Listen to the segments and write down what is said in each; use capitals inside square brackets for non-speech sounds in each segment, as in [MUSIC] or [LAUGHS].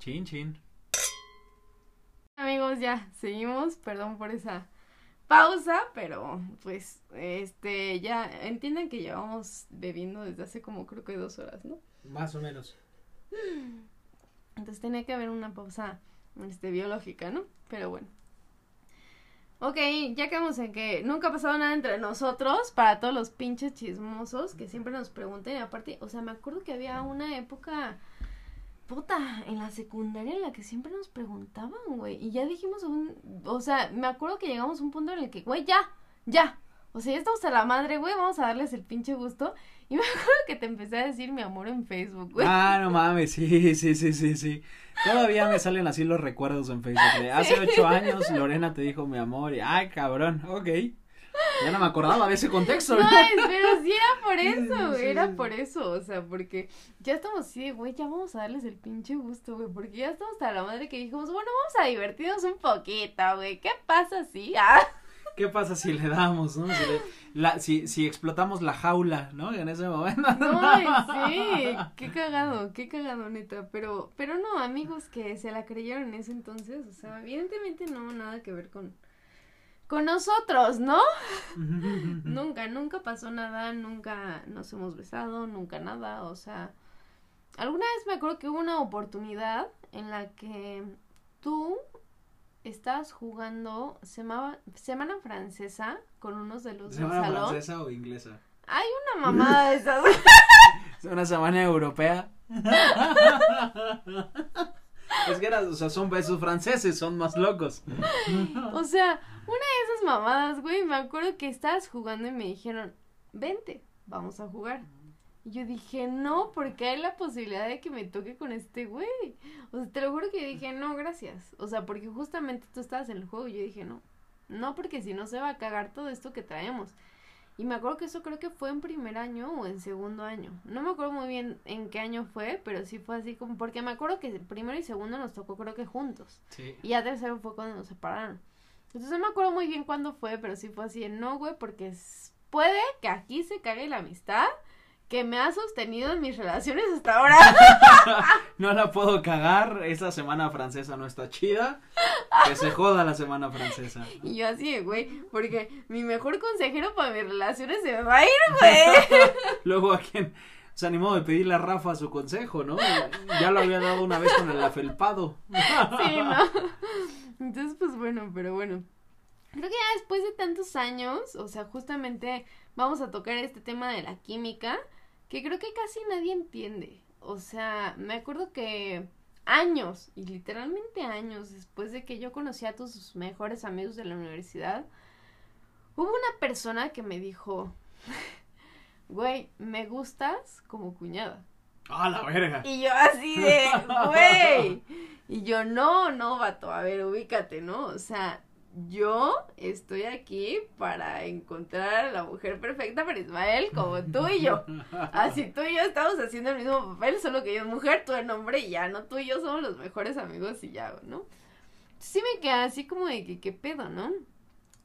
Chin, chin. Amigos, ya, seguimos, perdón por esa pausa, pero pues, este, ya entienden que llevamos bebiendo desde hace como creo que dos horas, ¿no? Más o menos. Entonces tenía que haber una pausa, este, biológica, ¿no? Pero bueno. Ok, ya quedamos en que nunca ha pasado nada entre nosotros para todos los pinches chismosos que siempre nos preguntan. Y aparte, o sea, me acuerdo que había una época, puta, en la secundaria en la que siempre nos preguntaban, güey. Y ya dijimos un, o sea, me acuerdo que llegamos a un punto en el que, güey, ya, ya. O sea, ya estamos a la madre, güey, vamos a darles el pinche gusto. Y [LAUGHS] me acuerdo que te empecé a decir mi amor en Facebook, güey. Ah, no mames, sí, sí, sí, sí, sí. Todavía me salen así los recuerdos en Facebook. De hace [LAUGHS] ocho años Lorena te dijo mi amor y, ay, cabrón, ok. Ya no me acordaba de ese contexto. No, es- [LAUGHS] pero sí era por eso, Sí, güey, sí, era sí. por eso, o sea, porque ya estamos así, de, güey, ya vamos a darles el pinche gusto, güey, porque ya estamos hasta la madre que dijimos, bueno, vamos a divertirnos un poquito, güey, ¿qué pasa si? [LAUGHS] Ah, ¿Qué pasa si le damos, no? Si, le- la, si, si explotamos la jaula, ¿no? En ese momento. no, [LAUGHS] ay, sí, qué cagado, qué cagado, neta, pero, pero no, amigos que se la creyeron en ese entonces, o sea, evidentemente no, nada que ver con, con nosotros, ¿no? [LAUGHS] Nunca, nunca pasó nada, nunca nos hemos besado, nunca nada, o sea, alguna vez me acuerdo que hubo una oportunidad en la que tú estabas jugando semana, semana francesa con unos de los del ¿Semana salón. francesa o inglesa? Hay una mamada de esas. [LAUGHS] Es una semana europea. [LAUGHS] es que era, o sea, son besos franceses, son más locos. o sea, una de esas mamadas, güey, me acuerdo que estabas jugando y me dijeron, vente, vamos a jugar. Y yo dije, no, porque hay la posibilidad de que me toque con este güey. O sea, te lo juro que yo dije, no, gracias. O sea, porque justamente tú estabas en el juego y yo dije, no. No, porque si no se va a cagar todo esto que traemos. Y me acuerdo que eso creo que fue en primer año o en segundo año. No me acuerdo muy bien en qué año fue, pero sí fue así como, porque me acuerdo que primero y segundo nos tocó creo que juntos. Sí. Y ya tercero fue cuando nos separaron. Entonces no me acuerdo muy bien cuándo fue, pero sí fue así de no, güey, porque es- puede que aquí se cague la amistad que me ha sostenido en mis relaciones hasta ahora. [LAUGHS] No la puedo cagar, esa semana francesa no está chida. Que se joda la semana francesa. y yo así güey, porque mi mejor consejero para mis relaciones se me va a ir, güey. [LAUGHS] Luego a quien se animó de pedirle a Rafa su consejo, ¿no? Ya lo había dado una vez con el afelpado. Sí, [LAUGHS] ¿no? Entonces, pues bueno, pero bueno. Creo que ya después de tantos años, o sea, justamente vamos a tocar este tema de la química, que creo que casi nadie entiende. O sea, me acuerdo que años, y literalmente años después de que yo conocí a tus mejores amigos de la universidad, hubo una persona que me dijo, [LAUGHS] güey, me gustas como cuñada. ¡Ah, la verga! Y yo así de, [LAUGHS] güey. Y yo, no, no, vato, a ver, ubícate, ¿no? O sea, yo estoy aquí para encontrar a la mujer perfecta para Ismael, como tú y yo. Así tú y yo estamos haciendo el mismo papel, solo que yo es mujer, tú eres hombre y ya, ¿no? Tú y yo somos los mejores amigos y ya, ¿no? Sí me quedé así como de que, ¿qué pedo, no?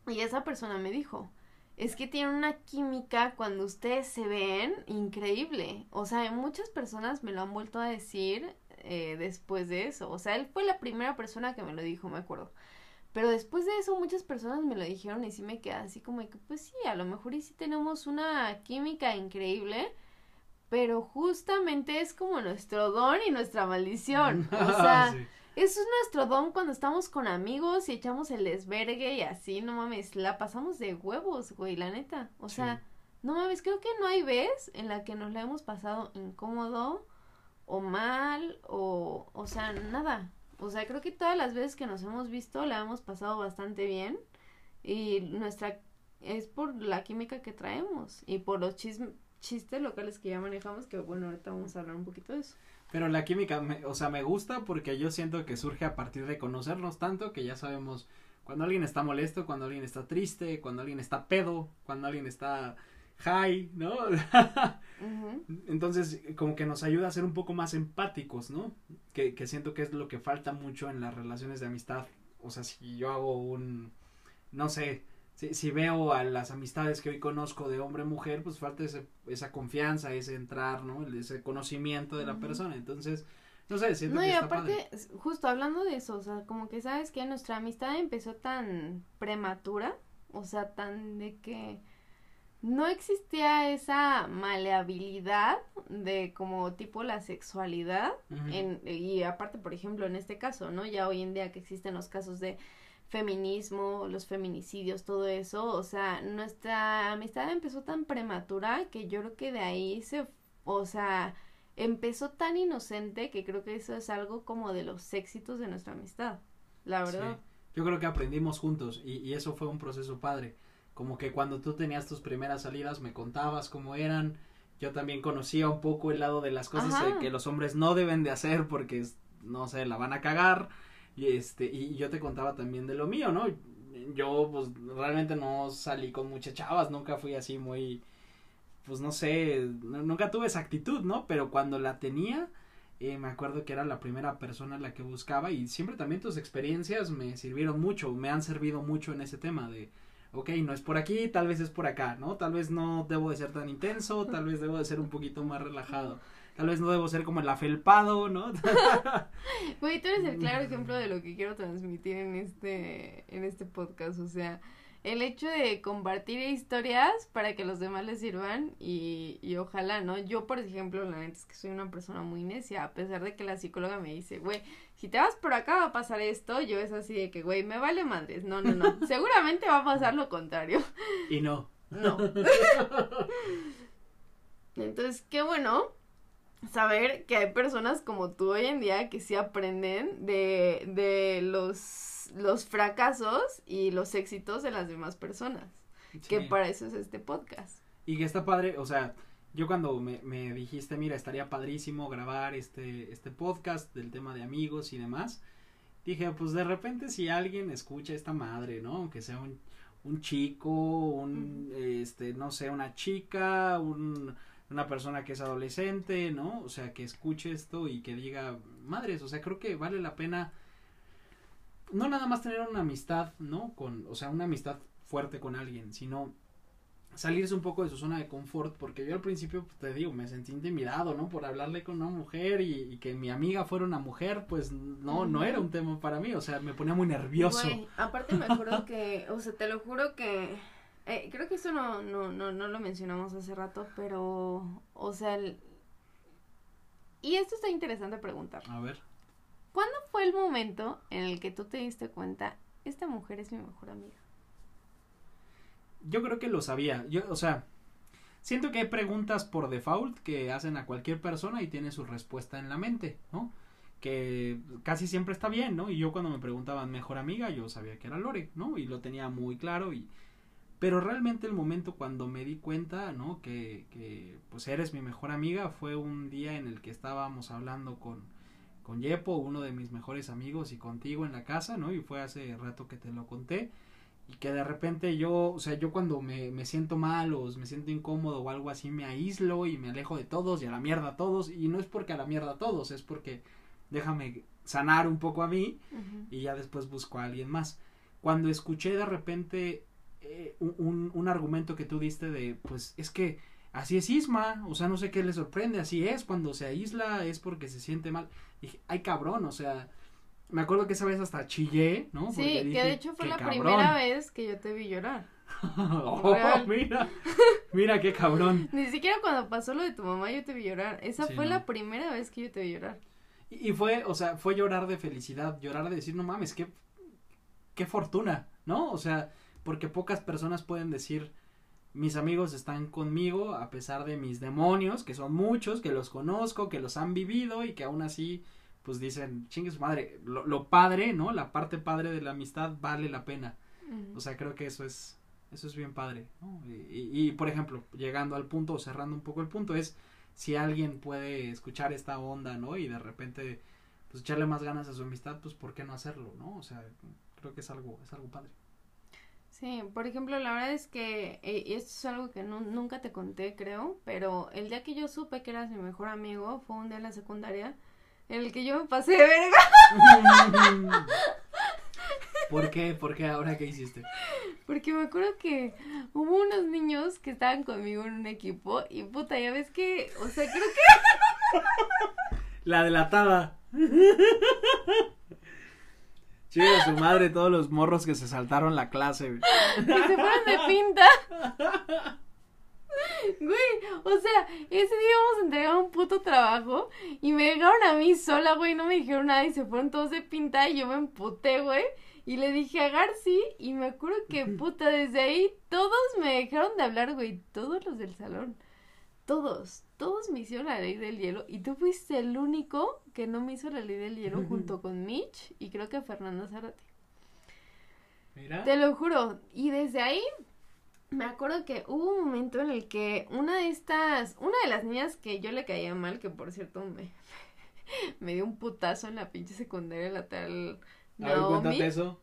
Y esa persona me dijo, es que tienen una química cuando ustedes se ven increíble. O sea, muchas personas me lo han vuelto a decir eh, después de eso. O sea, él fue la primera persona que me lo dijo, me acuerdo. Pero después de eso muchas personas me lo dijeron y sí me quedé así como de que pues sí, a lo mejor y sí tenemos una química increíble, pero justamente es como nuestro don y nuestra maldición. [LAUGHS] O sea, Sí. eso es nuestro don cuando estamos con amigos y echamos el desvergue y así, no mames, la pasamos de huevos, güey, la neta. O Sí. sea, no mames, creo que no hay vez en la que nos la hemos pasado incómodo o mal o, o sea, nada. O sea, creo que todas las veces que nos hemos visto la hemos pasado bastante bien y nuestra es por la química que traemos y por los chism- chistes locales que ya manejamos, que bueno, ahorita vamos a hablar un poquito de eso. Pero la química, me- o sea, me gusta porque yo siento que surge a partir de conocernos tanto que ya sabemos cuando alguien está molesto, cuando alguien está triste, cuando alguien está pedo, cuando alguien está high, ¿no? Entonces, como que nos ayuda a ser un poco más empáticos, ¿no? Que, que siento que es lo que falta mucho en las relaciones de amistad. O sea, si yo hago un, no sé, si, si veo a las amistades que hoy conozco de hombre-mujer, pues falta ese, esa confianza, ese entrar, ¿no? Ese conocimiento de la persona. Entonces, No sé, siento No, que y está aparte, padre. justo hablando de eso, o sea, como que sabes que nuestra amistad empezó tan prematura, o sea, tan de que no existía esa maleabilidad de como tipo la sexualidad en, y aparte, por ejemplo, en este caso, ¿no? Ya hoy en día que existen los casos de feminismo, los feminicidios, todo eso, o sea, nuestra amistad empezó tan prematura que yo creo que de ahí se, o sea, empezó tan inocente que creo que eso es algo como de los éxitos de nuestra amistad, la verdad. Sí. Yo creo que aprendimos juntos y, y eso fue un proceso padre. Como que cuando tú tenías tus primeras salidas me contabas cómo eran. Yo también conocía un poco el lado de las cosas que los hombres no deben de hacer porque, no sé, la van a cagar. Y este, y yo te contaba también de lo mío, ¿no? Yo pues realmente no salí con muchas chavas, nunca fui así muy, pues no sé, nunca tuve esa actitud, ¿no? Pero cuando la tenía, eh, me acuerdo que era la primera persona a la que buscaba y siempre también tus experiencias me sirvieron mucho, me han servido mucho en ese tema de, ok, no es por aquí, tal vez es por acá, ¿no? Tal vez no debo de ser tan intenso, tal vez debo de ser un poquito más relajado, tal vez no debo ser como el afelpado, ¿no? [LAUGHS] Güey, tú eres el claro ejemplo de lo que quiero transmitir en este, en este podcast, o sea, el hecho de compartir historias para que los demás les sirvan y, y ojalá, ¿no? Yo, por ejemplo, la neta es que soy una persona muy necia, a pesar de que la psicóloga me dice, güey, si te vas por acá va a pasar esto, yo es así de que, güey, me vale madres, no, no, no, [LAUGHS] seguramente va a pasar lo contrario. y no. No. [LAUGHS] Entonces, qué bueno saber que hay personas como tú hoy en día que sí aprenden de, de los, los fracasos y los éxitos de las demás personas. Que para eso es este podcast. Y que está padre, o sea, yo cuando me, me dijiste, mira, estaría padrísimo grabar este, este podcast del tema de amigos y demás, dije, pues de repente si alguien escucha esta madre, ¿no? Aunque sea un, un chico, un, este, no sé, una chica, un, una persona que es adolescente, ¿no? O sea, que escuche esto y que diga, madres, o sea, creo que vale la pena no nada más tener una amistad, ¿no? Con, o sea, una amistad fuerte con alguien, sino salirse un poco de su zona de confort, porque yo al principio, pues, te digo, me sentí intimidado, ¿no? Por hablarle con una mujer y, y que mi amiga fuera una mujer, pues no, no era un tema para mí, o sea, me ponía muy nervioso. Güey, aparte me acuerdo [LAUGHS] que, o sea, te lo juro que, eh, creo que eso no, no, no, no lo mencionamos hace rato, pero, o sea, el- y esto está interesante preguntar. A ver, ¿Cuándo el momento en el que tú te diste cuenta, esta mujer es mi mejor amiga? yo creo que lo sabía, yo, o sea, siento que hay preguntas por default que hacen a cualquier persona y tiene su respuesta en la mente, ¿no? Que casi siempre está bien, ¿no? Y yo cuando me preguntaban mejor amiga, yo sabía que era Lore, ¿no? Y lo tenía muy claro y... Pero realmente el momento cuando me di cuenta, ¿no? Que, que pues eres mi mejor amiga fue un día en el que estábamos hablando con, con Yepo, uno de mis mejores amigos, y contigo en la casa, ¿no? Y fue hace rato que te lo conté y que de repente yo, o sea, yo cuando me, me siento mal o me siento incómodo o algo así, me aíslo y me alejo de todos y a la mierda a todos, y no es porque a la mierda a todos, es porque déjame sanar un poco a mí y ya después busco a alguien más. Cuando escuché de repente eh, un, un, un argumento que tú diste de, pues es que así es Isma, o sea, no sé qué le sorprende, así es, cuando se aísla es porque se siente mal. Dije, ay cabrón, o sea, me acuerdo que esa vez hasta chillé, ¿no? Sí, que de hecho fue "Qué la cabrón". primera vez que yo te vi llorar. [LAUGHS] Oh, [LAUGHS] mira, mira qué cabrón. [LAUGHS] Ni siquiera cuando pasó lo de tu mamá yo te vi llorar. Esa Sí, fue no. la primera vez que yo te vi llorar. Y, y fue, o sea, fue llorar de felicidad, llorar de decir, no mames, qué, qué fortuna, ¿no? O sea, porque pocas personas pueden decir, mis amigos están conmigo a pesar de mis demonios, que son muchos, que los conozco, que los han vivido y que aún así, pues dicen, chingue su madre, lo, lo padre, ¿no? La parte padre de la amistad vale la pena. O sea, creo que eso es, eso es bien padre, ¿no? Y, y, y, por ejemplo, llegando al punto, o cerrando un poco el punto, es si alguien puede escuchar esta onda, ¿no? Y de repente, pues echarle más ganas a su amistad, pues ¿por qué no hacerlo, no? O sea, creo que es algo, es algo padre. Sí, por ejemplo, la verdad es que, eh, y esto es algo que nu- nunca te conté, creo, pero el día que yo supe que eras mi mejor amigo fue un día en la secundaria en el que yo me pasé de verga. [LAUGHS] ¿Por qué? ¿Por qué ahora qué hiciste? Porque me acuerdo que hubo unos niños que estaban conmigo en un equipo y puta, ya ves que, o sea, creo que [LAUGHS] La delatada. [LAUGHS] Chido su madre, todos los morros que se saltaron la clase, güey. Que se fueron de pinta. Güey, o sea, ese día vamos a entregar un puto trabajo y me dejaron a mí sola, güey, no me dijeron nada y se fueron todos de pinta y yo me emputé, güey. Y le dije a Garci y me acuerdo que puta, desde ahí todos me dejaron de hablar, güey, todos los del salón. Todos, todos me hicieron la ley del hielo y tú fuiste el único que no me hizo la ley del hielo junto con Mitch y creo que Fernanda Zárate. Mira. Te lo juro. Y desde ahí me acuerdo que hubo un momento en el que una de estas, una de las niñas que yo le caía mal, que por cierto me, [LAUGHS] me dio un putazo en la pinche secundaria la tal A ver, Naomi. cuéntate eso.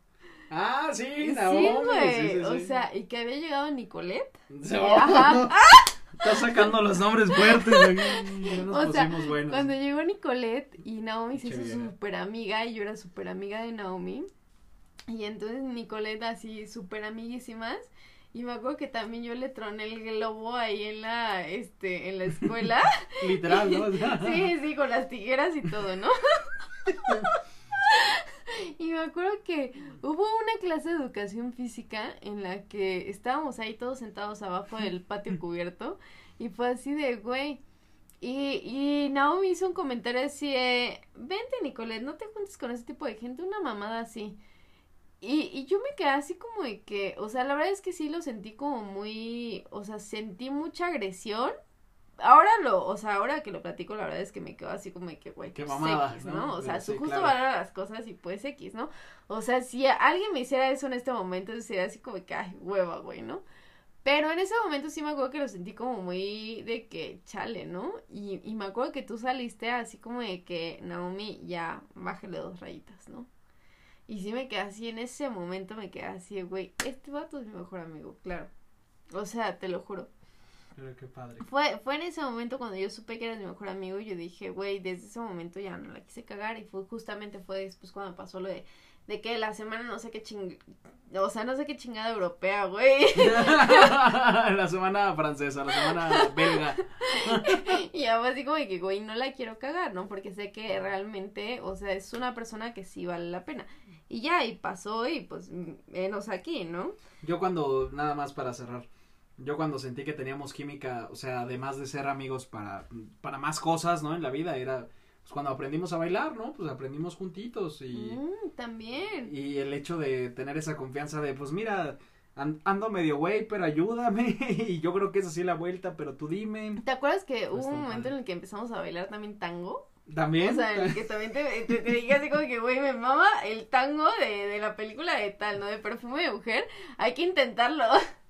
Ah, sí, Sí, Naomi. güey. sí, sí, O sea, y que había llegado Nicolette. [LAUGHS] Se Ajá. [LAUGHS] Está sacando los nombres fuertes. Ya nos O sea, buenos. Cuando llegó Nicolette y Naomi se hizo súper amiga y yo era súper amiga de Naomi. Y entonces Nicolette así súper amiguísimas. Y me acuerdo que también yo le troné el globo ahí en la, este, en la escuela. [LAUGHS] Literal, ¿no? [LAUGHS] Sí, sí, con las tijeras y todo, ¿no? [LAUGHS] [LAUGHS] Y me acuerdo que hubo una clase de educación física en la que estábamos ahí todos sentados abajo del [LAUGHS] patio cubierto y fue así de, güey. Y, y Naomi hizo un comentario así vente Nicolette, no te juntes con ese tipo de gente, una mamada así. Y, y yo me quedé así como de que, o sea, la verdad es que sí lo sentí como muy, o sea, sentí mucha agresión. Ahora lo, o sea, ahora que lo platico, la verdad es que me quedo así como de que, güey, pues mamada, X, ¿no? ¿no? O sea, Sí, su justo claro. valora las cosas y pues X, ¿no? O sea, si alguien me hiciera eso en este momento, sería así como que, ay, hueva, güey, ¿no? Pero en ese momento sí me acuerdo que lo sentí como muy de que chale, ¿no? Y, y me acuerdo que tú saliste así como de que, Naomi, ya, bájale dos rayitas, ¿no? Y sí me quedé así, en ese momento me quedé así, güey, este vato es mi mejor amigo, claro. O sea, te lo juro. Pero qué padre. Fue, fue en ese momento cuando yo supe que eras mi mejor amigo y yo dije, güey, desde ese momento ya no la quise cagar y fue justamente fue después cuando pasó lo de, de que la semana no sé qué ching... O sea, no sé qué chingada europea, güey. [LAUGHS] la semana francesa, la semana belga. [LAUGHS] y ya fue así como de que, güey, no la quiero cagar, ¿no? Porque sé que realmente, o sea, es una persona que sí vale la pena. Y ya, y pasó y pues, menos aquí, ¿no? Yo cuando, nada más para cerrar, yo cuando sentí que teníamos química, o sea, además de ser amigos para, para más cosas, ¿no? En la vida, era pues, cuando aprendimos a bailar, ¿no? Pues aprendimos juntitos y, Mm, también. y el hecho de tener esa confianza de, pues mira, an- ando medio güey, pero ayúdame [LAUGHS] y yo creo que es así la vuelta, pero tú dime. ¿Te acuerdas que hubo un momento padre. en el que empezamos a bailar también tango? También. O sea, en el que también te, te, te dije así como que, güey, me mama el tango de, de la película de tal, ¿no? De perfume de mujer. Hay que intentarlo. [LAUGHS]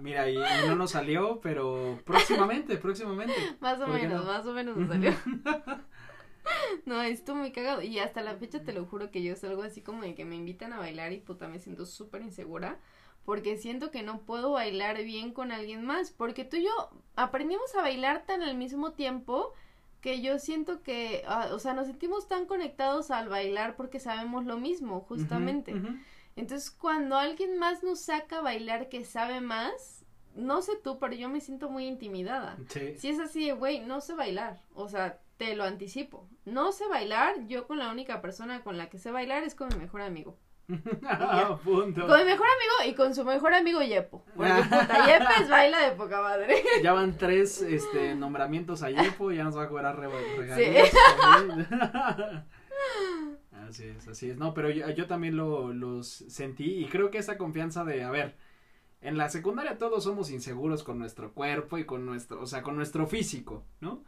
Mira, y, y no nos salió, pero próximamente, próximamente. [LAUGHS] más o ¿Por qué menos, no? más o menos nos salió. [LAUGHS] No, estuvo muy cagado. Y hasta la fecha te lo juro que yo salgo así como de que me invitan a bailar y puta me siento súper insegura. Porque siento que no puedo bailar bien con alguien más. Porque tú y yo aprendimos a bailar tan al mismo tiempo que yo siento que, ah, o sea, nos sentimos tan conectados al bailar porque sabemos lo mismo, justamente. Entonces, cuando alguien más nos saca a bailar que sabe más, no sé tú, pero yo me siento muy intimidada. Sí. Si es así de, güey, no sé bailar, o sea, te lo anticipo. No sé bailar, yo con la única persona con la que sé bailar es con mi mejor amigo. [LAUGHS] Ah, punto. Con mi mejor amigo y con su mejor amigo Yepo. Porque [LAUGHS] puta, Yepes baila de poca madre. [LAUGHS] Ya van tres este, nombramientos a Yepo, ya nos va a cobrar re Sí. Así es, así es. No, pero yo, yo también lo, los sentí y creo que esa confianza de, a ver, en la secundaria todos somos inseguros con nuestro cuerpo y con nuestro, o sea, con nuestro físico, ¿no?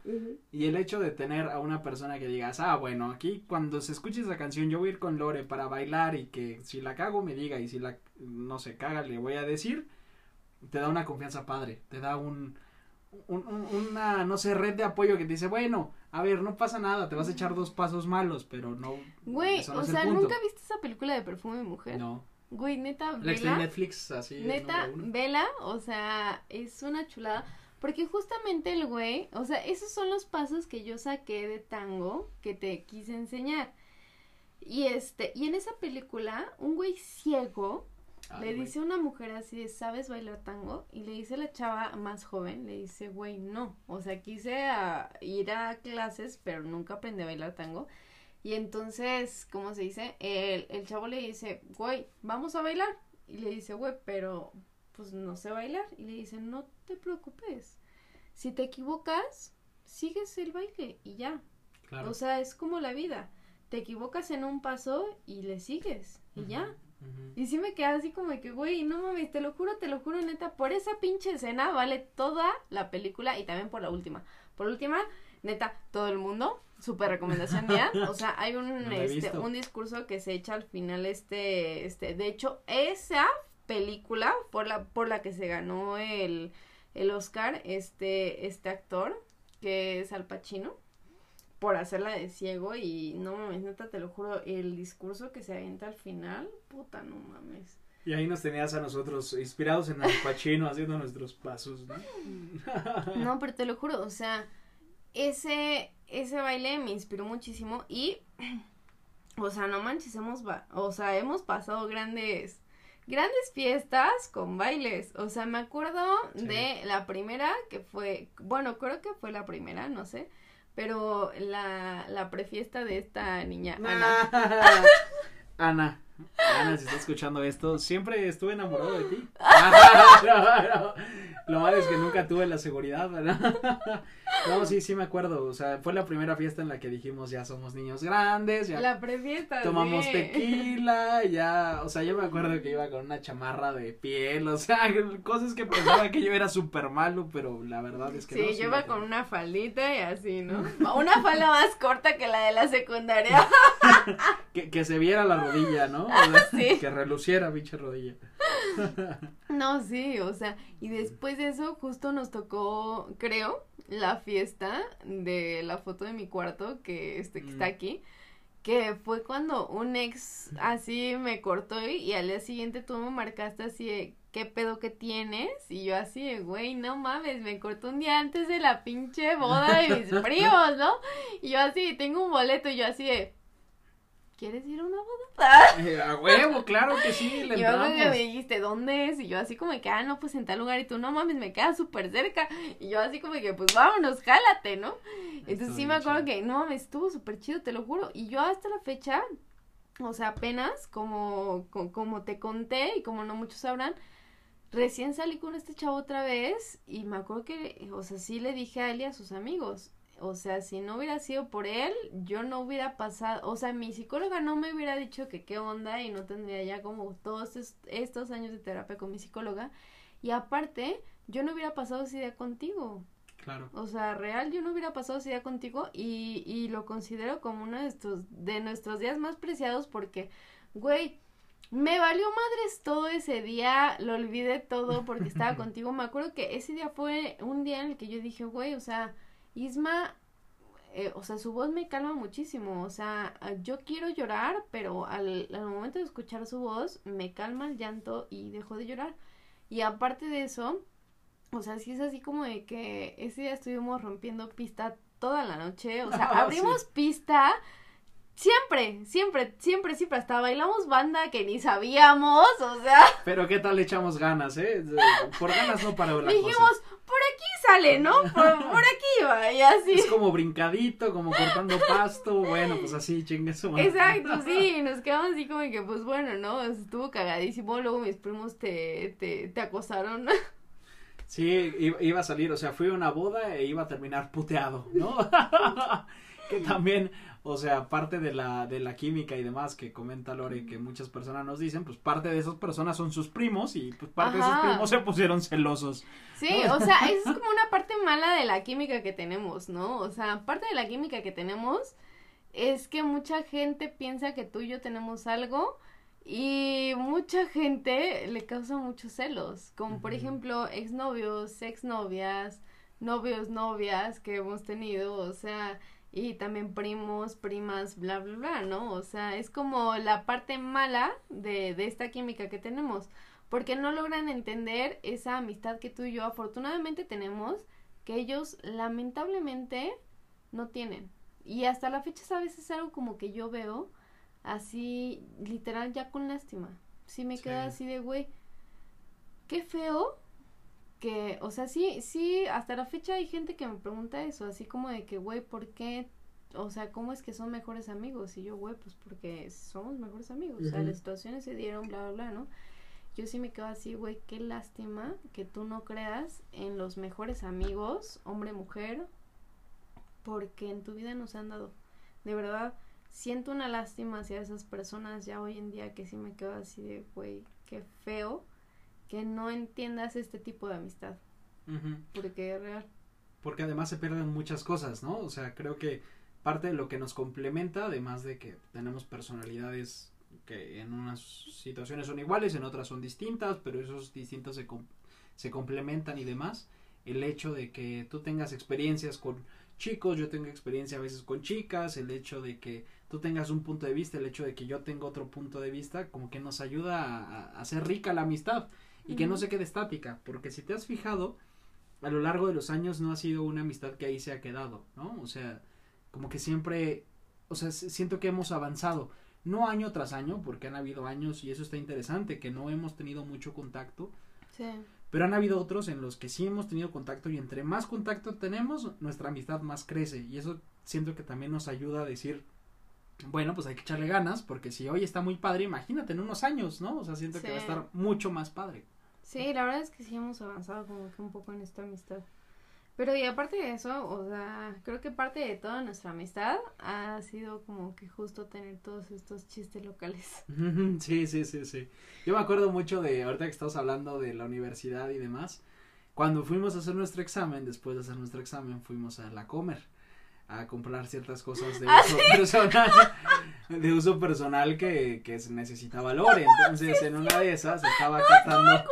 Y el hecho de tener a una persona que digas, ah, bueno, aquí cuando se escuche esa canción yo voy a ir con Lore para bailar y que si la cago me diga y si la, no se caga le voy a decir, te da una confianza padre, te da un, un- un- una, no sé, red de apoyo que te dice, bueno, a ver, no pasa nada, te vas a echar dos pasos malos, pero no. Güey, no o sea, punto". ¿nunca viste esa película de perfume de mujer? No. Güey, neta, vela. en Netflix, así. Neta, vela, o sea, es una chulada. Porque justamente el güey, o sea, esos son los pasos que yo saqué de tango que te quise enseñar. Y este, y en esa película, un güey ciego Ay, le güey. dice una mujer así de, ¿sabes bailar tango? Y le dice la chava más joven, le dice, güey, no. O sea, quise a- ir a clases, pero nunca aprendí a bailar tango. Y entonces, ¿cómo se dice? El, el chavo le dice, güey, vamos a bailar. Y le dice, güey, pero pues no sé bailar. Y le dice, no te preocupes. Si te equivocas, sigues el baile y ya. Claro. O sea, es como la vida. Te equivocas en un paso y le sigues y ya. Y sí me quedé así como de que, güey, no mames, te lo juro, te lo juro, neta, por esa pinche escena vale toda la película y también por la última. Por última, neta, todo el mundo, súper recomendación mía. [LAUGHS] O sea, hay un, No este, un discurso que se echa al final, este, este, de hecho, esa película por la, por la que se ganó el, el Oscar, este, este actor, que es Al Pacino por hacerla de ciego y no mames, neta, te lo juro, el discurso que se avienta al final, puta, no mames. Y ahí nos tenías a nosotros inspirados en Al Pacino haciendo nuestros pasos, ¿no? [LAUGHS] No, pero te lo juro, o sea, ese, ese baile me inspiró muchísimo y, [CLEARS THROAT] o sea, no manches, hemos, o sea, hemos pasado grandes, grandes fiestas con bailes, o sea, me acuerdo Sí. de la primera que fue, bueno, creo que fue la primera, no sé, pero la, la prefiesta de esta niña, Ana. [LAUGHS] Ana. Ana, si está escuchando esto, siempre estuve enamorado de ti. [LAUGHS] [LAUGHS] No, no. Lo malo es que nunca tuve la seguridad, ¿verdad? [LAUGHS] No, sí, sí me acuerdo. O sea, fue la primera fiesta en la que dijimos ya somos niños grandes, ya La prefiesta, tomamos sí. tequila, ya, o sea, yo me acuerdo que iba con una chamarra de piel, o sea, [LAUGHS] cosas que pensaba que yo era súper malo, pero la verdad es que Sí, no. yo iba con una faldita y así, ¿no? [LAUGHS] Una falda más corta que la de la secundaria. que, que se viera la rodilla, ¿no? O sea, Sí. Que reluciera, pinche rodilla. No, sí, o sea, y después de eso justo nos tocó, creo, la fiesta de la foto de mi cuarto que este que está Mm. aquí, que fue cuando un ex así me cortó y, y al día siguiente tú me marcaste así de, ¿qué pedo que tienes? Y yo así de, güey, no mames, me cortó un día antes de la pinche boda de mis [LAUGHS] primos, ¿no? Y yo así, tengo un boleto y yo así de, ¿quieres ir a una boda? Eh, a huevo, claro que sí, le Y yo creo que me dijiste, ¿dónde es? Y yo así como que, ah, no, pues en tal lugar. Y tú, no mames, me queda súper cerca. Y yo así como que, pues vámonos, jálate, ¿no? Entonces Estuvo sí me acuerdo chido. que, no mames, estuvo súper chido, te lo juro. Y yo hasta la fecha, o sea, apenas, como, co- como te conté y como no muchos sabrán, recién salí con este chavo otra vez y me acuerdo que, o sea, sí le dije a él y a sus amigos. O sea, si no hubiera sido por él, yo no hubiera pasado, o sea, mi psicóloga no me hubiera dicho que qué onda y no tendría ya como todos es- estos años de terapia con mi psicóloga. Y aparte, yo no hubiera pasado ese día contigo. Claro. O sea, real, yo no hubiera pasado ese día contigo y, y lo considero como uno de estos, de nuestros días más preciados porque, güey, me valió madres todo ese día, lo olvidé todo porque estaba [LAUGHS] contigo. Me acuerdo que ese día fue un día en el que yo dije, güey, o sea, Isma, eh, o sea, su voz me calma muchísimo. O sea, ah, yo quiero llorar, pero al, al momento de escuchar su voz, me calma el llanto y dejo de llorar. Y aparte de eso, o sea, sí es así como de que ese día estuvimos rompiendo pista toda la noche. O sea, [LAUGHS] Ah, abrimos pista. Siempre, siempre, siempre, siempre, hasta bailamos banda que ni sabíamos, o sea, Pero qué tal le echamos ganas, ¿eh? [LAUGHS] Por ganas no paró la dijimos, cosa. Por aquí sale, ¿no? Por, por aquí va, y así. Es como brincadito, como cortando pasto, bueno, pues así, chingue su madre. Exacto, [LAUGHS] sí, nos quedamos así como que, pues bueno, ¿no? Estuvo cagadísimo, luego mis primos te, te, te acosaron. [LAUGHS] Sí, iba, iba a salir, o sea, fui a una boda e iba a terminar puteado, ¿no? [LAUGHS] que también, o sea, parte de la, de la química y demás que comenta Lore, que muchas personas nos dicen, pues parte de esas personas son sus primos y pues parte de sus primos se pusieron celosos. Sí, o sea, es [LAUGHS] como una parte mala de la química que tenemos, ¿no? O sea, parte de la química que tenemos es que mucha gente piensa que tú y yo tenemos algo y mucha gente le causa muchos celos, como por ejemplo exnovios, exnovias, novios, novias que hemos tenido, o sea, y también primos, primas, bla, bla, bla, ¿no? O sea, es como la parte mala de, de esta química que tenemos porque no logran entender esa amistad que tú y yo afortunadamente tenemos, que ellos lamentablemente no tienen. Y hasta la fecha, ¿sabes? Es algo como que yo veo así, literal, ya con lástima. sí me queda así de, güey, qué feo que, o sea, sí, sí, hasta la fecha hay gente que me pregunta eso, así como de que, güey, ¿por qué? O sea, ¿cómo es que son mejores amigos? Y yo, güey, pues porque somos mejores amigos, o sea, las situaciones se dieron, bla, bla, bla, ¿no? Yo sí me quedo así, güey, qué lástima que tú no creas en los mejores amigos, hombre-mujer, porque en tu vida nos han dado. De verdad, siento una lástima hacia esas personas ya hoy en día que sí me quedo así de, güey, qué feo que no entiendas este tipo de amistad. Porque es real. Porque además se pierden muchas cosas, ¿no? O sea, creo que parte de lo que nos complementa, además de que tenemos personalidades que en unas situaciones son iguales, en otras son distintas, pero esos distintos se, se complementan y demás, el hecho de que tú tengas experiencias con chicos, yo tengo experiencia a veces con chicas, el hecho de que tú tengas un punto de vista, el hecho de que yo tengo otro punto de vista, como que nos ayuda a, a hacer rica la amistad y que no se quede estática, porque si te has fijado, a lo largo de los años no ha sido una amistad que ahí se ha quedado, ¿no? O sea, como que siempre, o sea, siento que hemos avanzado, no año tras año, porque han habido años y eso está interesante, que no hemos tenido mucho contacto. Sí. Pero han habido otros en los que sí hemos tenido contacto y entre más contacto tenemos, nuestra amistad más crece y eso siento que también nos ayuda a decir, bueno, pues hay que echarle ganas, porque si hoy está muy padre, imagínate en unos años, ¿no? O sea, siento que va a estar mucho más padre. Sí, la verdad es que sí hemos avanzado como que un poco en esta amistad. Pero y aparte de eso, o sea, creo que parte de toda nuestra amistad ha sido como que justo tener todos estos chistes locales. [LAUGHS] Sí, sí, sí, sí. Yo me acuerdo mucho de, ahorita que estamos hablando de la universidad y demás, cuando fuimos a hacer nuestro examen, después de hacer nuestro examen, fuimos a la Comer a comprar ciertas cosas de [LAUGHS] ah, uso personal de uso personal que, que necesitaba Lore [LAUGHS] entonces en una de esas estaba catando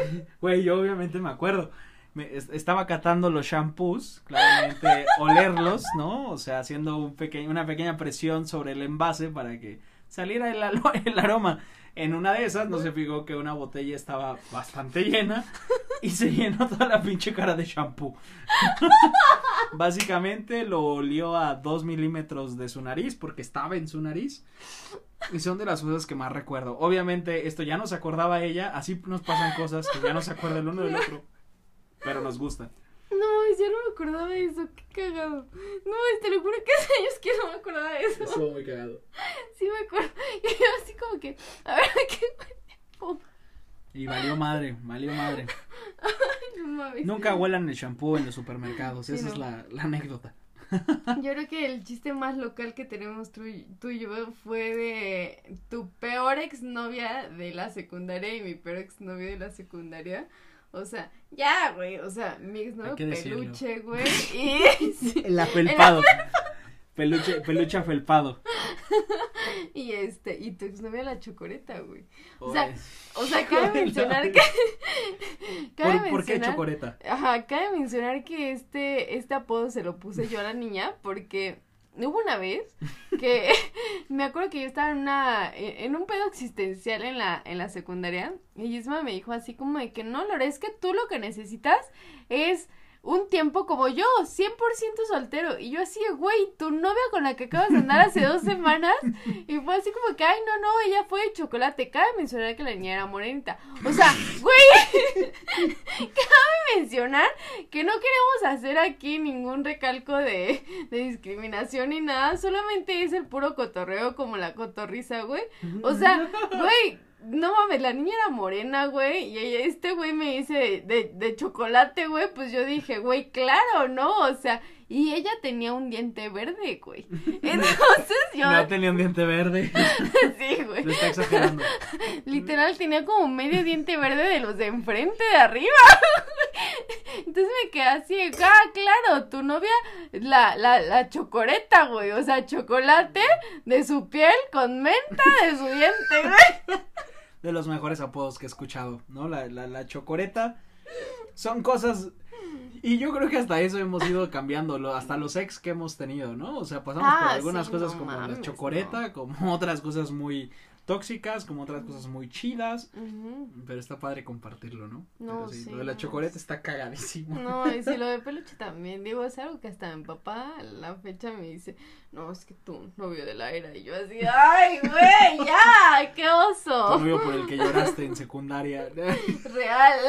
[LAUGHS] Güey, yo obviamente me acuerdo. Me, estaba catando los shampoos, claramente [LAUGHS] olerlos, ¿no? O sea, haciendo un pequeño, una pequeña presión sobre el envase para que saliera el, [LAUGHS] el aroma. En una de esas no se fijó que una botella estaba bastante llena y se llenó toda la pinche cara de shampoo. Básicamente lo olió a dos milímetros de su nariz porque estaba en su nariz. Y son de las cosas que más recuerdo. Obviamente esto ya no se acordaba ella, así nos pasan cosas que ya no se acuerda el uno del otro. Pero nos gustan. No, ya no me acordaba de eso, qué cagado. No, te lo juro que [LAUGHS] hace años que no me acordaba de eso. Estuvo muy cagado. Sí me acuerdo. [LAUGHS] Y yo así como que, a ver, ¿qué? Y valió madre, valió madre. [LAUGHS] Nunca huelan el shampoo en los supermercados, esa es la, la, anécdota. [LAUGHS] Yo creo que el chiste más local que tenemos tú, tú y yo fue de tu peor exnovia de la secundaria y mi peor exnovio de la secundaria. O sea, ya, güey, o sea, mi exnovio peluche, güey, [LAUGHS] y... [LAUGHS] El afelpado. Peluche, peluche afelpado. [LAUGHS] y este, y tu exnovia la chocoreta, güey. O sea, o sea, [LAUGHS] cabe mencionar que. [LAUGHS] cabe ¿Por, qué chocoreta? Ajá, cabe mencionar que este, este apodo se lo puse yo a la niña porque hubo una vez que me acuerdo que yo estaba en una en un pedo existencial en la en la secundaria y Isma me dijo así como de que no Lore es que tú lo que necesitas es un tiempo como yo, 100% soltero. Y yo así, güey, tu novia con la que acabas de andar hace dos semanas. Y fue así como que, ay, no, no, ella fue de chocolate. Cabe mencionar que la niña era morenita. O sea, [LAUGHS] güey, cabe mencionar que no queremos hacer aquí ningún recalco de, de discriminación ni nada. Solamente es el puro cotorreo como la cotorriza, güey. O sea, güey no mames, la niña era morena, güey, y este güey me dice de, de, chocolate, güey, pues yo dije, güey, claro, ¿no? O sea, y ella tenía un diente verde, güey. [LAUGHS] Entonces yo... No tenía un diente verde. [LAUGHS] sí, güey. Lo está exagerando. Literal, tenía como medio diente verde de los de enfrente, de arriba. [LAUGHS] Entonces me quedé así, ah, claro, tu novia, la, la, la chocoreta, güey, o sea, chocolate de su piel con menta de su diente, güey de los mejores apodos que he escuchado, ¿no? La, la, la chocoreta. Son cosas. Y yo creo que hasta eso hemos ido cambiando, hasta los ex que hemos tenido, ¿no? O sea, pasamos por ah, algunas cosas como la chocoreta, como [LAUGHS] otras cosas muy, tóxicas, como otras cosas muy chidas. Pero está padre compartirlo, ¿no? No, Pero sí, Lo de la no, es- está cagadísimo. No, y si [LAUGHS] lo de peluche también, digo, es algo que hasta mi papá a la fecha me dice, no, es que tu novio de la era, y yo así, ay, güey, [LAUGHS] ya, qué Tu oso, novio por el que lloraste en secundaria. real.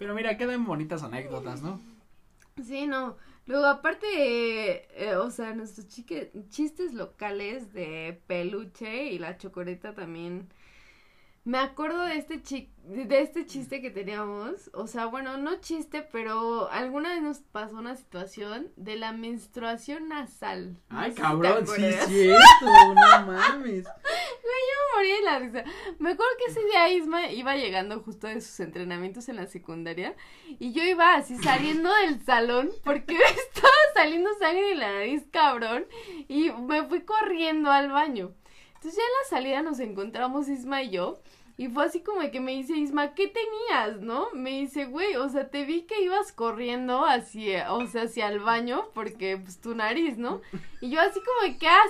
Pero mira, quedan bonitas anécdotas, ¿no? Sí, no. Luego, aparte, eh, eh, o sea, nuestros chistes locales de peluche y la chocoleta también. Me acuerdo de este chi de este chiste que teníamos, o sea, bueno, no chiste, pero alguna vez nos pasó una situación de la menstruación nasal. No Ay, sé si cabrón, sí, cierto, no [LAUGHS] mames. me morí de la risa. Me acuerdo que ese día Isma iba llegando justo de sus entrenamientos en la secundaria y yo iba así saliendo del salón porque [LAUGHS] estaba saliendo sangre de la nariz, cabrón, y me fui corriendo al baño. Entonces ya en la salida nos encontramos Isma y yo. Y fue así como que me dice Isma, ¿qué tenías, no? Me dice, güey, o sea, te vi que ibas corriendo hacia, o sea, hacia el baño, porque, pues, tu nariz, ¿no? Y yo así como que, ah.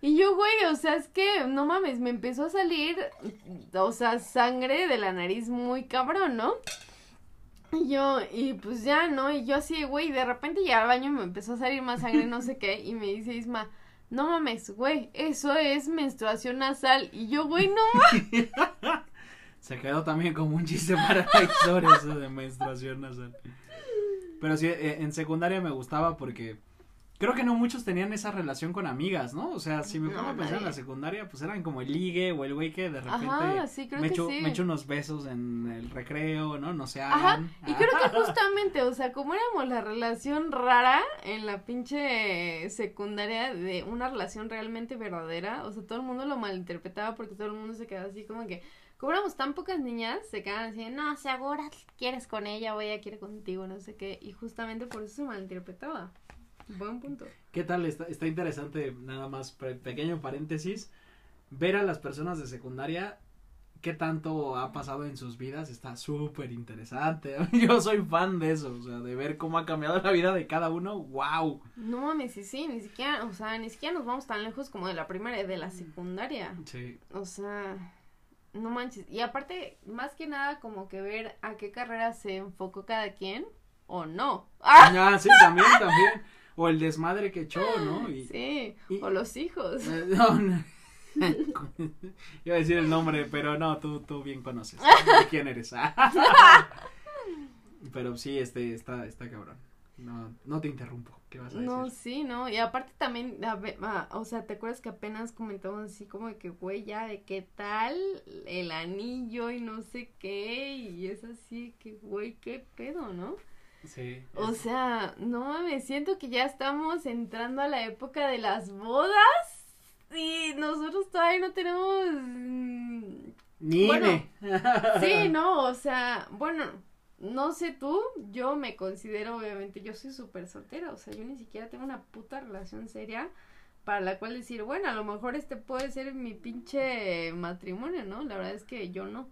Y yo, güey, o sea, es que, no mames, me empezó a salir, o sea, sangre de la nariz muy cabrón, ¿no? Y yo, y pues ya, ¿no? Y yo así, güey, de repente llegué al baño me empezó a salir más sangre, no sé qué, y me dice Isma, no mames, güey, eso es menstruación nasal. Y yo, güey, no. [LAUGHS] Se quedó también como un chiste para eso de menstruación nasal. Pero sí, eh, en secundaria me gustaba porque creo que no muchos tenían esa relación con amigas, ¿no? O sea, si me No, pongo a pensar en la secundaria, pues eran como el ligue o el güey que de repente Ajá, sí, creo me, que echo, sí. me echo unos besos en el recreo, ¿no? No se Ajá, hagan. y creo que [LAUGHS] justamente, o sea, como éramos la relación rara en la pinche secundaria de una relación realmente verdadera, o sea, todo el mundo lo malinterpretaba porque todo el mundo se quedaba así como que, como éramos tan pocas niñas, se quedaban así, no, segura quieres con ella o ella quiere contigo, no sé qué, y justamente por eso se malinterpretaba. Buen punto. ¿Qué tal? Está, está interesante, nada más, pre- pequeño paréntesis, ver a las personas de secundaria, qué tanto ha pasado en sus vidas, está súper interesante. [LAUGHS] Yo soy fan de eso, o sea, de ver cómo ha cambiado la vida de cada uno, wow. No mames, sí, sí, ni siquiera, o sea, ni siquiera nos vamos tan lejos como de la primaria, de la secundaria. Sí, O sea, no manches. Y aparte, más que nada, como que ver a qué carrera se enfocó cada quien o no. ¡Ah! ah, sí, también, también. [LAUGHS] O el desmadre que echó, ¿no? Y, [LAUGHS] Sí, y- o los hijos. [LAUGHS] No, no. [LAUGHS] Iba a decir el nombre, pero no, tú, tú bien conoces quién eres. pero sí, este, está, está cabrón. No, no te interrumpo. ¿Qué vas a decir? No, sí, no. Y aparte también, a ver, ah, o sea, ¿te acuerdas que apenas comentamos así como de que, güey, ya, de qué tal el anillo y no sé qué? Y es así que, güey, qué pedo, ¿no? Sí. O sea, no me siento que ya estamos entrando a la época de las bodas y nosotros todavía no tenemos... Nine. bueno, Sí, [LAUGHS] no, o sea, bueno, no sé tú, yo me considero, obviamente, yo soy súper soltera, o sea, yo ni siquiera tengo una puta relación seria para la cual decir, bueno, a lo mejor este puede ser mi pinche matrimonio, ¿no? La verdad es que yo no.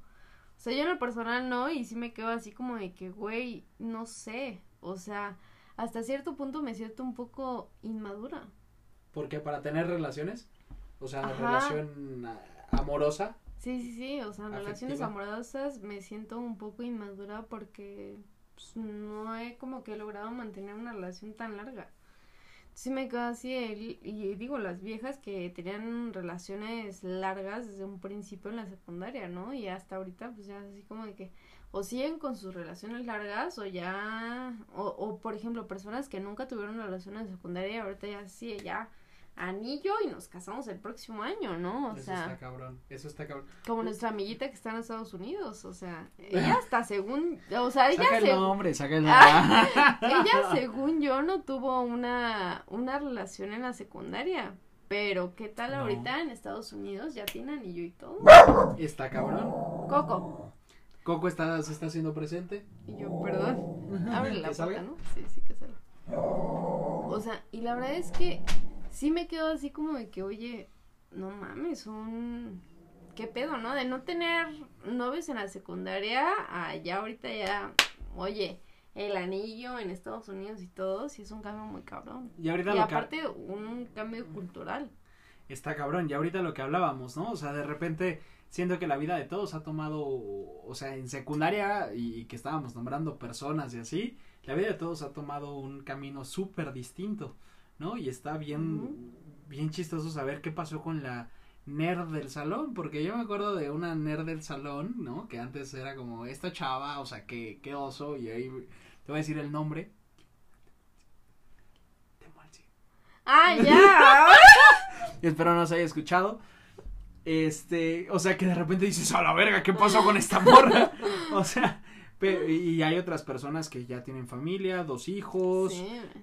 O sea, yo en lo personal no, y sí me quedo así como de que, güey, no sé, o sea, hasta cierto punto me siento un poco inmadura. Porque para tener relaciones, o sea, Ajá. relación amorosa, Sí, sí, sí, o sea, en relaciones amorosas me siento un poco inmadura porque pues, no he como que logrado mantener una relación tan larga. Sí me quedo así, el- y digo, las viejas que tenían relaciones largas desde un principio en la secundaria, ¿no? Y hasta ahorita, pues ya así como de que o siguen con sus relaciones largas o ya, o, o por ejemplo, personas que nunca tuvieron en secundaria ahorita ya sí, ya anillo y nos casamos el próximo año, ¿no? O eso sea... está cabrón. Eso está cabrón. Como nuestra amiguita que está en Estados Unidos, o sea, [LAUGHS] ella hasta según, o sea, ella, Saca el nombre, saca el [LAUGHS] nombre. ella según yo no tuvo una, una relación en la secundaria, pero ¿qué tal No. ahorita en Estados Unidos? Ya tiene anillo y todo. Está cabrón. Coco. Coco está, se está haciendo presente. Y yo, perdón, abre la puerta, ¿no? Sí, sí que salga. O sea, y la verdad es que sí me quedo así como de que, oye, no mames, un... ¿Qué pedo, no? De no tener novios en la secundaria, a ya ahorita ya, oye, el anillo en Estados Unidos y todo, sí es un cambio muy cabrón. Y ahorita Y lo que- aparte, un cambio cultural. está cabrón. Y ahorita lo que hablábamos, ¿no? O sea, de repente siento que la vida de todos ha tomado, o sea, en secundaria y, que estábamos nombrando personas y así, la vida de todos ha tomado un camino súper distinto, ¿no? Y está bien, bien chistoso saber qué pasó con la nerd del salón, porque yo me acuerdo de una nerd del salón, ¿no? Que antes era como esta chava, o sea, qué, qué oso, y ahí te voy a decir el nombre. Ah, [LAUGHS] ya. Espero no se haya escuchado. Este, o sea, que de repente dices, a la verga, ¿qué pasó con esta morra? [LAUGHS] o sea, y hay otras personas que ya tienen familia, dos hijos,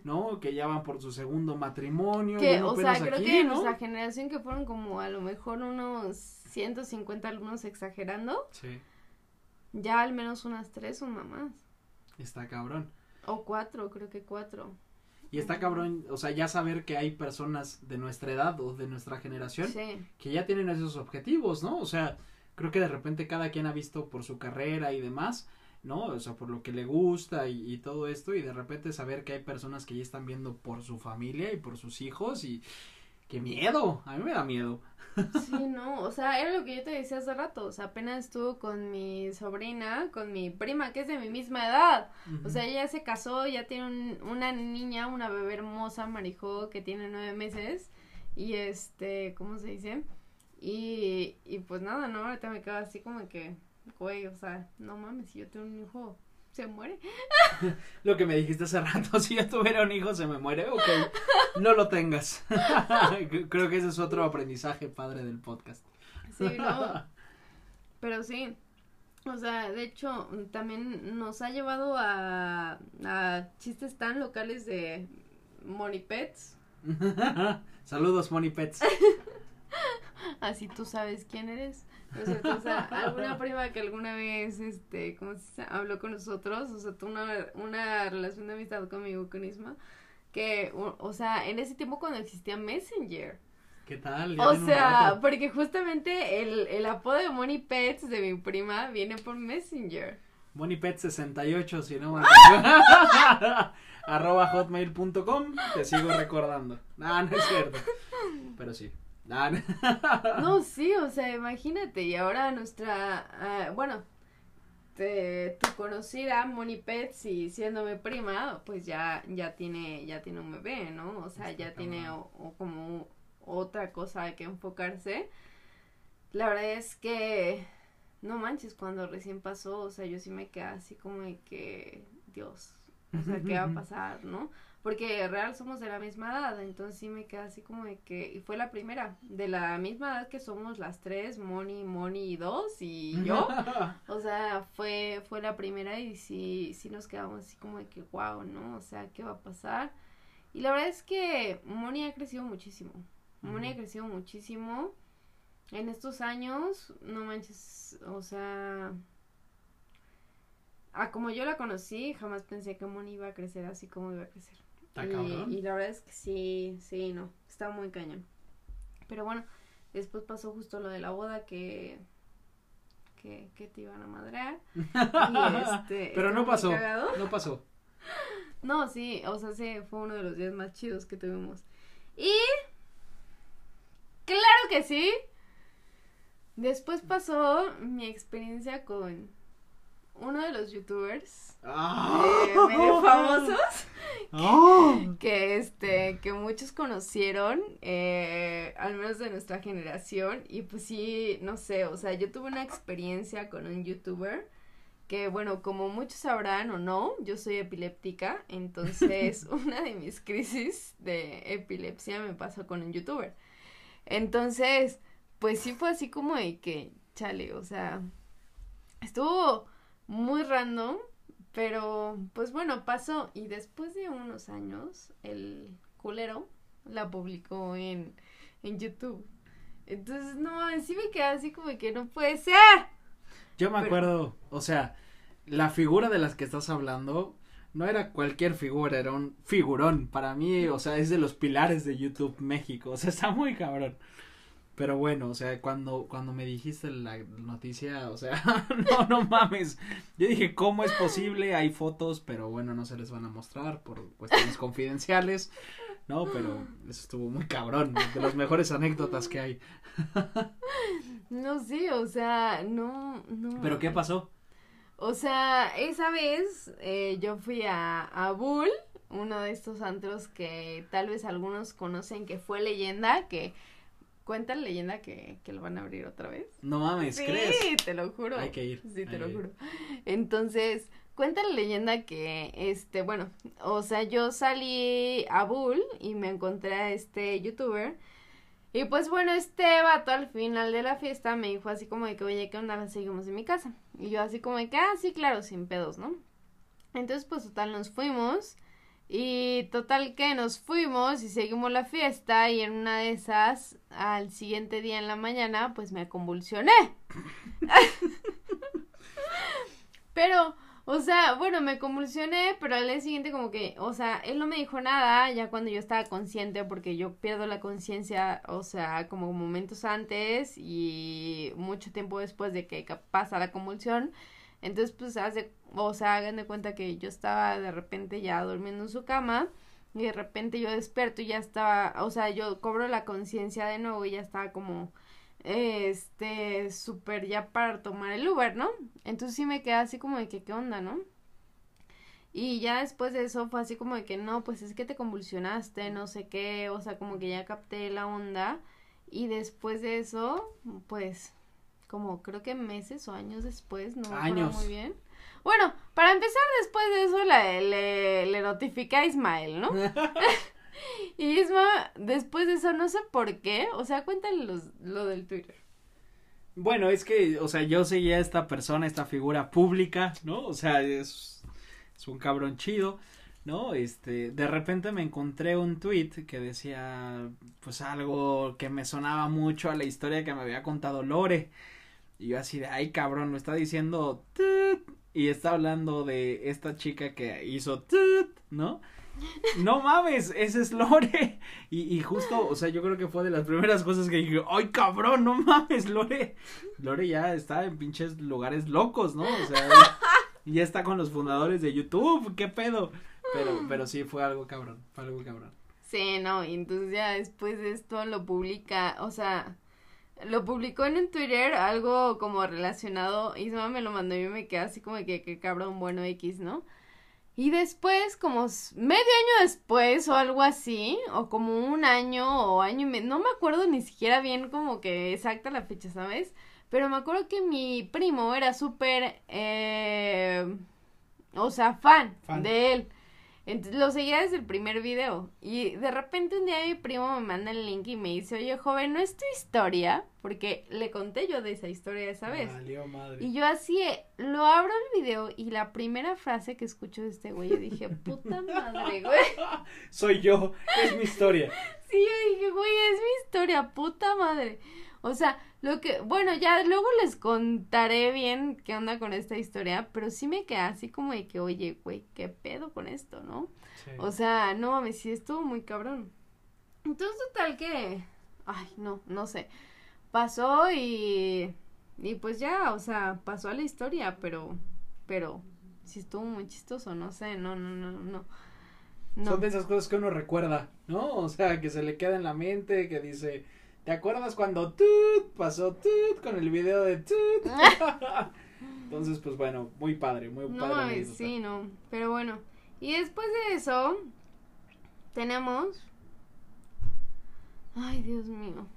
¿no? Que ya van por su segundo matrimonio. Que, o sea, creo que ¿no? nuestra generación que fueron como a lo mejor unos 150 alumnos exagerando. Sí. Ya al menos unas tres son mamás. Está cabrón. O cuatro, creo que cuatro. Y está cabrón, o sea, ya saber que hay personas de nuestra edad o de nuestra generación que ya tienen esos objetivos, ¿no? O sea, creo que de repente cada quien ha visto por su carrera y demás, ¿no? O sea, por lo que le gusta y, y todo esto y de repente saber que hay personas que ya están viendo por su familia y por sus hijos y qué miedo, a mí me da miedo. Sí, no, o sea, era lo que yo te decía hace rato, o sea, apenas estuvo con mi sobrina, con mi prima, que es de mi misma edad, o sea, ella se casó, ya tiene una niña, una bebé hermosa, Marijo, que tiene nueve meses, y este, ¿cómo se dice? Y, y pues nada, no, ahorita me quedo así como que, güey, o sea, no mames, si yo tengo un hijo se muere. [LAUGHS] lo que me dijiste hace rato, [LAUGHS] si yo tuviera un hijo se me muere, ok, no lo tengas. [LAUGHS] Creo que ese es otro aprendizaje padre del podcast. Sí, no. Pero sí, o sea, de hecho, también nos ha llevado a, a chistes tan locales de Money Pets. Saludos, Money Pets. Así tú sabes quién eres. O sea, alguna prima que alguna vez, este, ¿cómo se habló con nosotros, o sea, tuvo una, una relación de amistad conmigo, con Isma, que, o, sea, en ese tiempo cuando existía Messenger. ¿Qué tal? o sea, porque justamente el, el apodo de Money Pets de mi prima viene por Messenger. Money Pets 68, si no [LAUGHS] arroba hotmail.com, te sigo recordando. No, no es cierto. Pero sí. [LAUGHS] no, sí, o sea, imagínate, y ahora nuestra, uh, bueno, te, tu conocida Moni Pets y siéndome prima, pues ya, ya tiene, ya tiene un bebé, ¿no? O sea, ya tiene o, como otra cosa que enfocarse. La verdad es que, no manches, cuando recién pasó, o sea, yo sí me quedé así como de que, Dios, o sea, ¿qué va a [LAUGHS] pasar, no? Porque real somos de la misma edad, entonces sí me queda así como de que, y fue la primera, de la misma edad que somos las tres, Moni, Moni y dos, y yo, [LAUGHS] o sea, fue, fue la primera y sí, sí nos quedamos así como de que, wow, ¿no? O sea, ¿qué va a pasar? Y la verdad es que Moni ha crecido muchísimo, Moni ha crecido muchísimo en estos años, no manches, o sea, a como yo la conocí, jamás pensé que Moni iba a crecer así como iba a crecer y, la verdad es que sí, sí, no, está muy cañón. Pero bueno, después pasó justo lo de la boda que que, que te iban a madrear. [LAUGHS] este, Pero no pasó, no pasó. [LAUGHS] No, sí, o sea, sí, fue uno de los días más chidos que tuvimos. Y claro que sí. Después pasó mi experiencia con uno de los youtubers eh, medio [LAUGHS] famosos ah. que, este que muchos conocieron eh, al menos de nuestra generación. Y pues sí no sé o sea yo tuve una experiencia con un youtuber que bueno como muchos sabrán o no yo soy epiléptica entonces [LAUGHS] una de mis crisis de epilepsia me pasó con un youtuber. Entonces pues sí fue así como de que chale o sea estuvo muy random, pero pues bueno, pasó y después de unos años el culero la publicó en, en YouTube. Entonces, no, sí me quedé así como que no puede ser. Yo me acuerdo, o sea, la figura de las que estás hablando no era cualquier figura, era un figurón. Para mí, o sea, es de los pilares de YouTube México. O sea, está muy cabrón. Pero bueno, o sea, cuando, cuando me dijiste la noticia, o sea, [LAUGHS] no, no mames. Yo dije, ¿cómo es posible? Hay fotos, pero bueno, no se les van a mostrar por cuestiones confidenciales. No, pero eso estuvo muy cabrón, de las mejores anécdotas que hay. No sé, o sea, no, no. ¿Pero qué pasó? O sea, esa vez eh, yo fui a, a Bull, uno de estos antros que tal vez algunos conocen que fue leyenda, que cuenta la leyenda que, que lo van a abrir otra vez. No mames, sí, ¿crees? te lo juro. Hay que ir. Sí, te lo ir. juro. Entonces, cuenta la leyenda que, este, bueno, o sea, yo salí a Bull y me encontré a este youtuber. Y pues bueno, este vato al final de la fiesta me dijo así como de que, oye, ¿qué onda? Seguimos en mi casa. Y yo así como de que, ah, sí, claro, sin pedos, ¿no? Entonces, pues total, nos fuimos. Y total que nos fuimos y seguimos la fiesta y en una de esas, al siguiente día en la mañana, pues me convulsioné. [LAUGHS] pero, o sea, bueno, me convulsioné, pero al día siguiente como que, o sea, él no me dijo nada ya cuando yo estaba consciente porque yo pierdo la conciencia, o sea, como momentos antes y mucho tiempo después de que pasa la convulsión. Entonces, pues, hace, o sea, hagan de cuenta que yo estaba de repente ya durmiendo en su cama y de repente yo despierto y ya estaba, o sea, yo cobro la conciencia de nuevo y ya estaba como, este, súper ya para tomar el Uber, ¿no? Entonces sí me quedé así como de que, ¿qué onda, no? Y ya después de eso fue así como de que, no, pues es que te convulsionaste, no sé qué, o sea, como que ya capté la onda. Y después de eso, pues, como creo que meses o años después, no me acuerdo muy bien. Bueno, para empezar, después de eso le, le notifiqué a Ismael, ¿no? [LAUGHS] [LAUGHS] y Isma, después de eso, no sé por qué, o sea, cuéntale los, lo del Twitter. Bueno, es que, o sea, yo seguía a esta persona, esta figura pública, ¿no? O sea, es, es un cabrón chido, ¿no? Este, de repente me encontré un tweet que decía, pues algo que me sonaba mucho a la historia que me había contado Lore. Y yo así de, ay cabrón, lo está diciendo, tut", y está hablando de esta chica que hizo, tut", ¿no? No mames, ese es Lore. [LAUGHS] Y, y justo, o sea, yo creo que fue de las primeras cosas que dije, ay cabrón, no mames, Lore. Lore ya está en pinches lugares locos, ¿no? O sea, [LAUGHS] ya está con los fundadores de YouTube, qué pedo. Pero, pero sí, fue algo cabrón, fue algo cabrón. Sí, no, y entonces ya después de esto lo publica, o sea, lo publicó en un Twitter algo como relacionado, Isma me lo mandó y yo me quedé así como que, que cabrón, bueno, X, ¿no? Y después, como medio año después o algo así, o como un año o año y medio, no me acuerdo ni siquiera bien como que exacta la fecha, ¿sabes? Pero me acuerdo que mi primo era súper, eh, o sea, fan, Fan. de él. Entonces lo seguía desde el primer video. Y de repente un día mi primo me manda el link y me dice, oye joven, ¿no es tu historia? Porque le conté yo de esa historia esa vez. Valió madre. Y yo así, eh, lo abro el video y la primera frase que escucho de este güey, yo dije, puta madre, [LAUGHS] güey. Soy yo, es mi historia. Sí, yo dije, güey, es mi historia, puta madre. O sea, lo que, bueno, ya luego les contaré bien qué onda con esta historia, pero sí me quedé así como de que, oye, güey, qué pedo con esto, ¿no? Sí. O sea, no mames, sí estuvo muy cabrón. Entonces, total que, ay, no, no sé. Pasó y, y pues ya, o sea, pasó a la historia, pero, pero, sí estuvo muy chistoso, no sé, no, no, no, no. No. Son de esas cosas que uno recuerda, ¿no? O sea, que se le queda en la mente, que dice, ¿te acuerdas cuando tut pasó tut con el video de tut? [LAUGHS] Entonces, pues bueno, muy padre, muy No padre. sí, no. Pero bueno. Y después de eso, tenemos. Ay, Dios mío.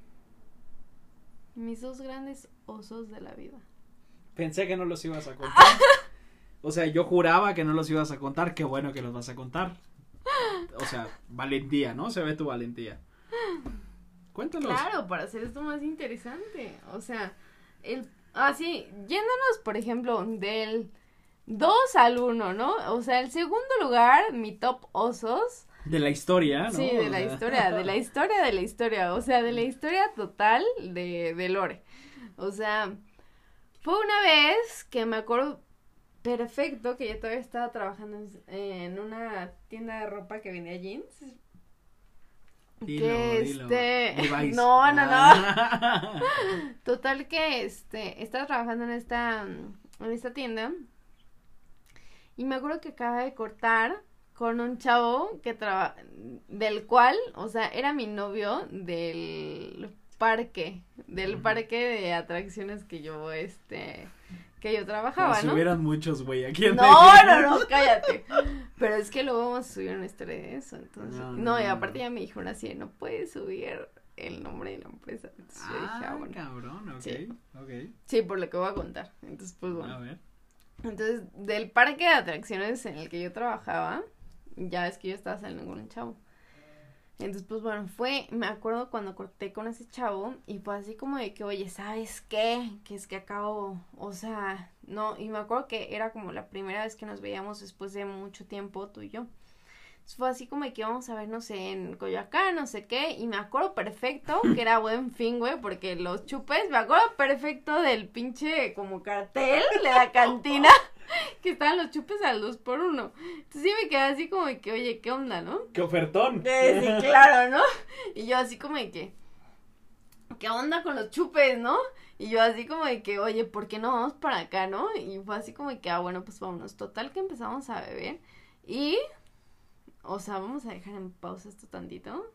Mis dos grandes osos de la vida. Pensé que no los ibas a contar. [LAUGHS] O sea, yo juraba que no los ibas a contar, qué bueno que los vas a contar. O sea, valentía, ¿no? Se ve tu valentía. Cuéntalos. Claro, para hacer esto más interesante. O sea, el. Así, yéndonos, por ejemplo, del 2 al 1, ¿no? O sea, el segundo lugar, mi top osos. De la historia, ¿no? Sí, de la historia, de la historia, de la historia, o sea, de la historia total de, de Lore. O sea, fue una vez que me acuerdo perfecto que yo todavía estaba trabajando en, en una tienda de ropa que vendía jeans. Dilo, que dilo. este, [LAUGHS] no, no, no. [LAUGHS] Total que este estaba trabajando en esta en esta tienda y me acuerdo que acaba de cortar con un chavo que trabaja, del cual, o sea, era mi novio del parque, del parque de atracciones que yo, este, que yo trabajaba, Como si ¿no? hubieran muchos, güey, aquí en No, no, no, [LAUGHS] cállate. Pero es que luego vamos a subir una historia de eso, entonces. No, No, no, y aparte no. ya me dijeron así, no puedes subir el nombre de la empresa. Entonces yo dije, ah, Ah, bueno. cabrón, ok, Sí. ok. Sí, por lo que voy a contar. Entonces, pues bueno. A ver. Entonces, del parque de atracciones en el que yo trabajaba, ya es que yo estaba saliendo con un chavo. Entonces, pues bueno, fue, me acuerdo cuando corté con ese chavo y fue así como de que, oye, ¿sabes qué? Que es que acabo, o sea, no, y me acuerdo que era como la primera vez que nos veíamos después de mucho tiempo, tú y yo. Fue así como de que íbamos a ver, no sé, en Coyoacán, no sé qué, y me acuerdo perfecto que era buen fin, güey, porque los chupes, me acuerdo perfecto del pinche como cartel de la cantina, que estaban los chupes al dos por uno. Entonces sí me quedé así como de que, oye, ¿qué onda, no? ¡Qué ofertón! Eh, sí, claro, ¿no? Y yo así como de que, ¿qué onda con los chupes, no? Y yo así como de que, oye, ¿por qué no vamos para acá, no? Y fue así como de que, ah, bueno, pues vámonos. Total que empezamos a beber y, o sea, vamos a dejar en pausa esto tantito.